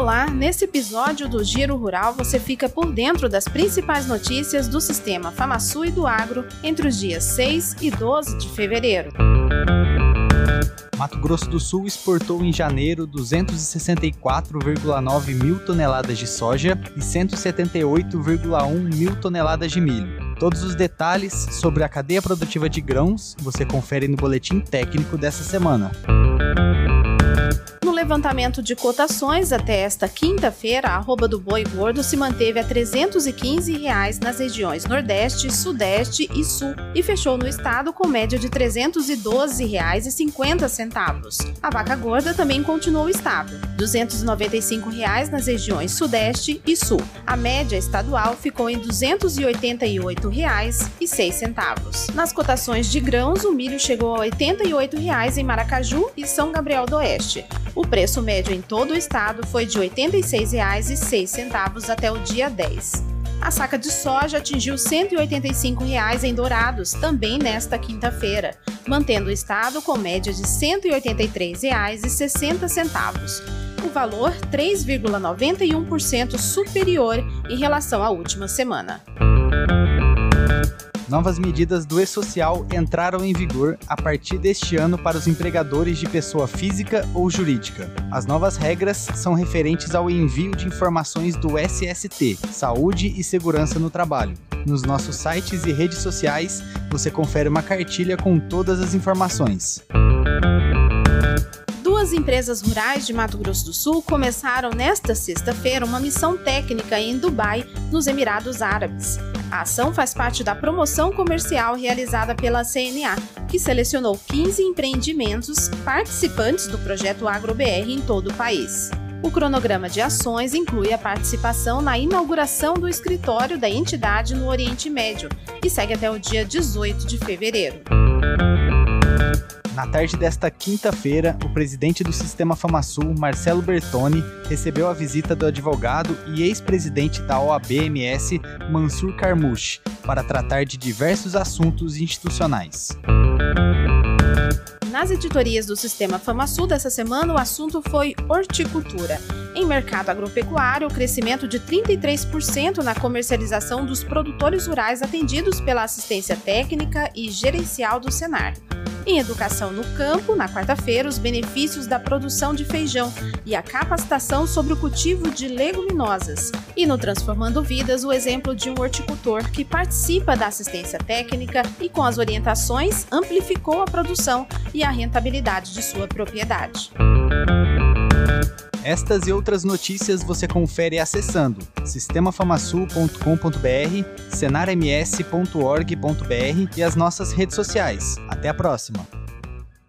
Olá, nesse episódio do Giro Rural você fica por dentro das principais notícias do sistema FamaSul e do agro entre os dias 6 e 12 de fevereiro. Mato Grosso do Sul exportou em janeiro 264,9 mil toneladas de soja e 178,1 mil toneladas de milho. Todos os detalhes sobre a cadeia produtiva de grãos você confere no boletim técnico dessa semana levantamento de cotações até esta quinta-feira, a arroba do boi gordo se manteve a 315 reais nas regiões Nordeste, Sudeste e Sul e fechou no estado com média de R$ 312,50. A vaca gorda também continuou estável, 295 reais nas regiões Sudeste e Sul. A média estadual ficou em R$ 288,06. Nas cotações de grãos, o milho chegou a 88 reais em Maracaju e São Gabriel do Oeste. O preço médio em todo o estado foi de R$ 86,06 até o dia 10. A saca de soja atingiu 185 reais em Dourados também nesta quinta-feira, mantendo o estado com média de R$ 183,60. O valor 3,91% superior em relação à última semana. Novas medidas do E-Social entraram em vigor a partir deste ano para os empregadores de pessoa física ou jurídica. As novas regras são referentes ao envio de informações do SST, Saúde e Segurança no Trabalho. Nos nossos sites e redes sociais, você confere uma cartilha com todas as informações. Duas empresas rurais de Mato Grosso do Sul começaram nesta sexta-feira uma missão técnica em Dubai, nos Emirados Árabes. A ação faz parte da promoção comercial realizada pela CNA, que selecionou 15 empreendimentos participantes do projeto AgroBR em todo o país. O cronograma de ações inclui a participação na inauguração do escritório da entidade no Oriente Médio e segue até o dia 18 de fevereiro. Na tarde desta quinta-feira, o presidente do Sistema FamaSul, Marcelo Bertoni, recebeu a visita do advogado e ex-presidente da OAB-MS, Mansur Carmouche, para tratar de diversos assuntos institucionais. Nas editorias do Sistema FamaSul dessa semana, o assunto foi horticultura. Em mercado agropecuário, o crescimento de 33% na comercialização dos produtores rurais atendidos pela assistência técnica e gerencial do Senar. Em Educação no Campo, na quarta-feira, os benefícios da produção de feijão e a capacitação sobre o cultivo de leguminosas. E no Transformando Vidas, o exemplo de um horticultor que participa da assistência técnica e, com as orientações, amplificou a produção e a rentabilidade de sua propriedade. Estas e outras notícias você confere acessando sistemafamasul.com.br, senarms.org.br e as nossas redes sociais. Até a próxima!